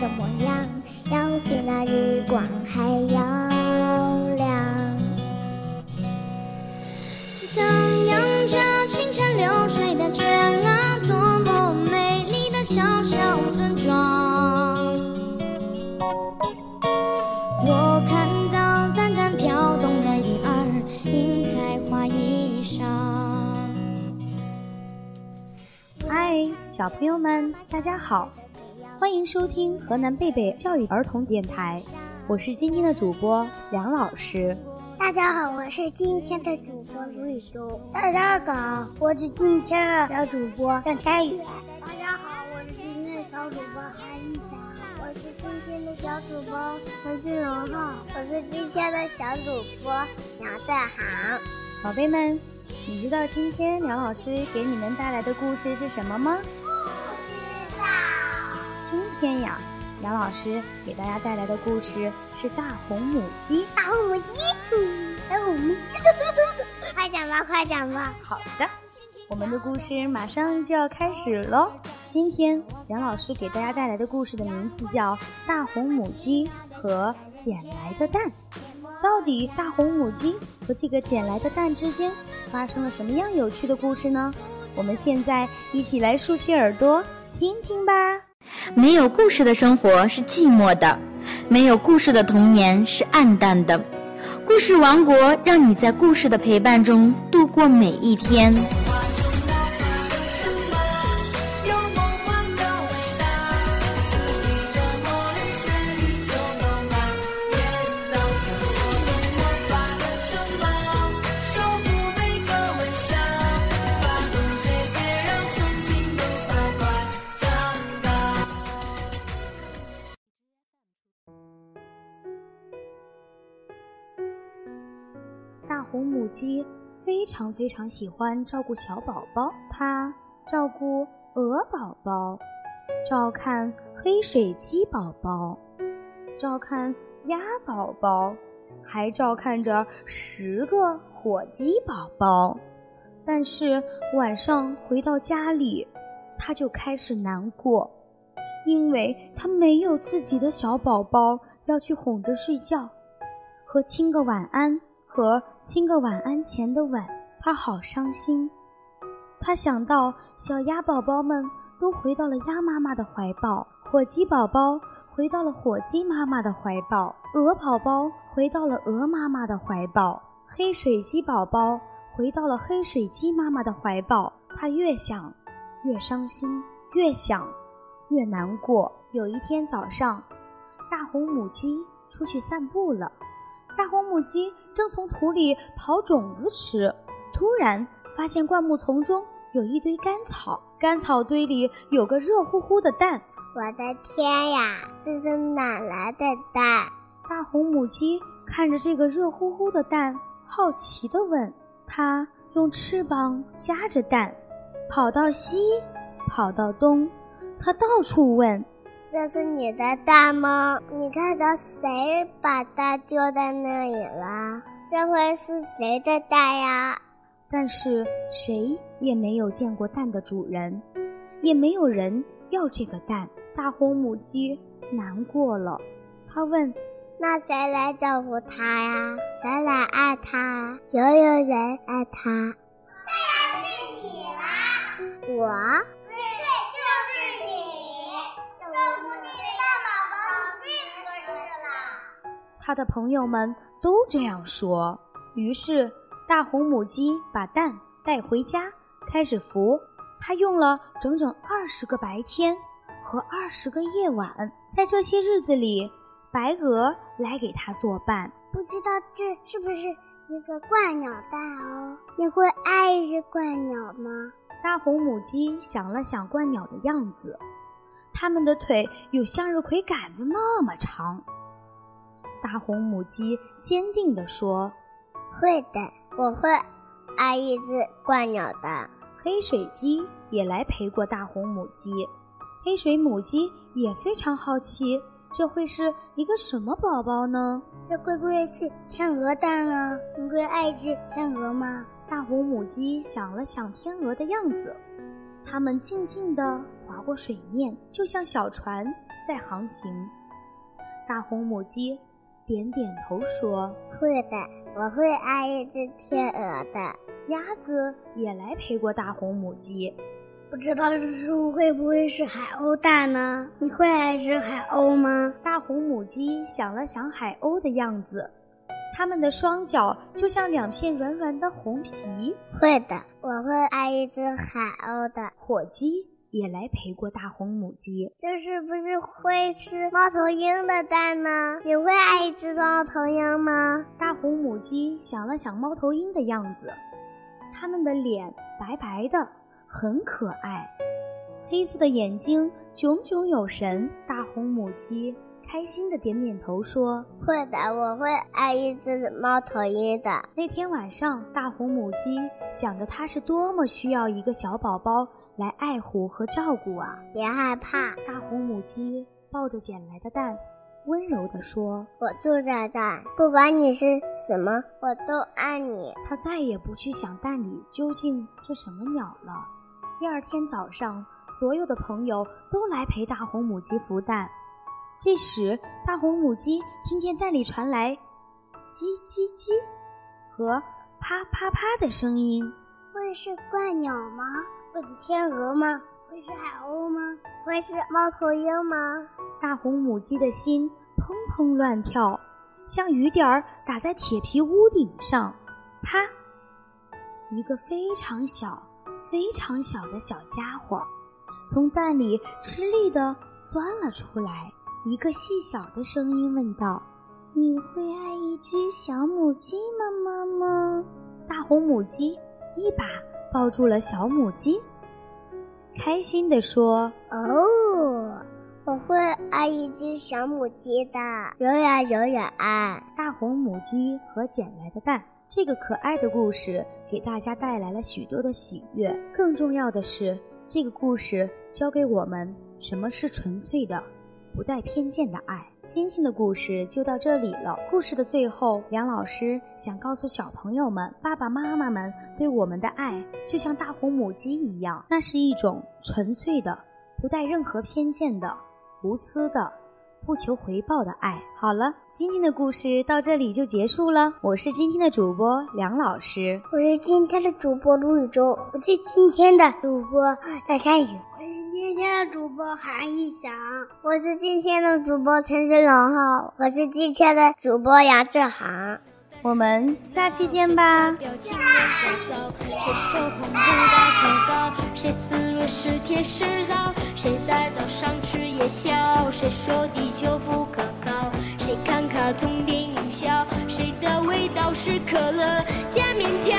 的模样，要比那日光还要亮。荡漾着清流水的泉啊，多么美丽的小小村庄！我看到淡淡飘动的云儿，映在花衣上。嗨，小朋友们，大家好。欢迎收听河南贝贝教育儿童电台，我是今天的主播梁老师。大家好，我是今天的主播卢雨舟。大家好，我是今天的小主播向天宇。大家好，我是今天的小主播韩一霞。我是今天的小主播何俊荣浩。我是今天的小主播杨在航。宝贝们，你知道今天梁老师给你们带来的故事是什么吗？天呀，杨老师给大家带来的故事是大红母鸡。大红母鸡，大红母鸡，快讲吧，快讲吧。好的，我们的故事马上就要开始喽。今天杨老师给大家带来的故事的名字叫《大红母鸡和捡来的蛋》。到底大红母鸡和这个捡来的蛋之间发生了什么样有趣的故事呢？我们现在一起来竖起耳朵听听吧。没有故事的生活是寂寞的，没有故事的童年是暗淡的。故事王国让你在故事的陪伴中度过每一天。红母鸡非常非常喜欢照顾小宝宝，它照顾鹅宝宝，照看黑水鸡宝宝，照看鸭宝宝，还照看着十个火鸡宝宝。但是晚上回到家里，它就开始难过，因为它没有自己的小宝宝要去哄着睡觉，和亲个晚安。和亲个晚安前的吻，他好伤心。他想到小鸭宝宝们都回到了鸭妈妈的怀抱，火鸡宝宝回到了火鸡妈妈的怀抱，鹅宝宝回到了鹅妈妈的怀抱，黑水鸡宝宝回到了黑水鸡妈妈的怀抱。他越想越伤心，越想越难过。有一天早上，大红母鸡出去散步了。母鸡正从土里刨种子吃，突然发现灌木丛中有一堆干草，干草堆里有个热乎乎的蛋。我的天呀，这是哪来的蛋？大红母鸡看着这个热乎乎的蛋，好奇地问：“它用翅膀夹着蛋，跑到西，跑到东，它到处问。”这是你的蛋吗？你看到谁把蛋丢在那里了？这会是谁的蛋呀？但是谁也没有见过蛋的主人，也没有人要这个蛋。大红母鸡难过了，它问：“那谁来照顾它呀？谁来爱它？有没有人爱它？”当然是你啦！我。他的朋友们都这样说，于是大红母鸡把蛋带回家，开始孵。它用了整整二十个白天和二十个夜晚，在这些日子里，白鹅来给它作伴。不知道这是不是一个鹳鸟蛋哦？你会爱一只鹳鸟吗？大红母鸡想了想鹳鸟的样子，它们的腿有向日葵杆子那么长。大红母鸡坚定地说：“会的，我会爱一只鹳鸟的。”黑水鸡也来陪过大红母鸡，黑水母鸡也非常好奇，这会是一个什么宝宝呢？这会不会是天鹅蛋啊？你会爱一只天鹅吗？大红母鸡想了想天鹅的样子，它们静静地划过水面，就像小船在航行。大红母鸡。点点头说：“会的，我会爱一只天鹅的。”鸭子也来陪过大红母鸡，不知道这树会不会是海鸥蛋呢？你会爱一只海鸥吗？大红母鸡想了想海鸥的样子，它们的双脚就像两片软软的红皮。会的，我会爱一只海鸥的。火鸡也来陪过大红母鸡。这是不是会吃猫头鹰的蛋呢？你会爱吃猫头鹰吗？大红母鸡想了想猫头鹰的样子，它们的脸白白的，很可爱，黑色的眼睛炯炯有神。大红母鸡。开心的点点头说：“会的，我会爱一只猫头鹰的。”那天晚上，大红母鸡想着它是多么需要一个小宝宝来爱护和照顾啊！别害怕，大红母鸡抱着捡来的蛋，温柔地说：“我住在这，不管你是什么，我都爱你。”它再也不去想蛋里究竟是什么鸟了。第二天早上，所有的朋友都来陪大红母鸡孵蛋。这时，大红母鸡听见蛋里传来“叽叽叽”和“啪啪啪”的声音。会是怪鸟吗？会是天鹅吗？会是海鸥吗？会是猫头鹰吗？大红母鸡的心砰砰乱跳，像雨点儿打在铁皮屋顶上。啪！一个非常小、非常小的小家伙从蛋里吃力地钻了出来。一个细小的声音问道：“你会爱一只小母鸡吗，妈妈？”大红母鸡一把抱住了小母鸡，开心地说：“哦，我会爱一只小母鸡的，永远永远爱。”大红母鸡和捡来的蛋，这个可爱的故事给大家带来了许多的喜悦。更重要的是，这个故事教给我们什么是纯粹的。不带偏见的爱。今天的故事就到这里了。故事的最后，梁老师想告诉小朋友们，爸爸妈妈们对我们的爱，就像大红母鸡一样，那是一种纯粹的、不带任何偏见的、无私的、不求回报的爱。好了，今天的故事到这里就结束了。我是今天的主播梁老师，我是今天的主播卢宇洲，我是今天的主播大山雨。今天的主播韩一翔，我是今天的主播陈世荣浩，我是今天的主播杨志航，我们下期见吧。谁说黄不大秋高？谁思维是甜是枣？谁在早上吃夜宵？谁说地球不可靠？谁看卡通电影笑？谁的味道是可乐加面条？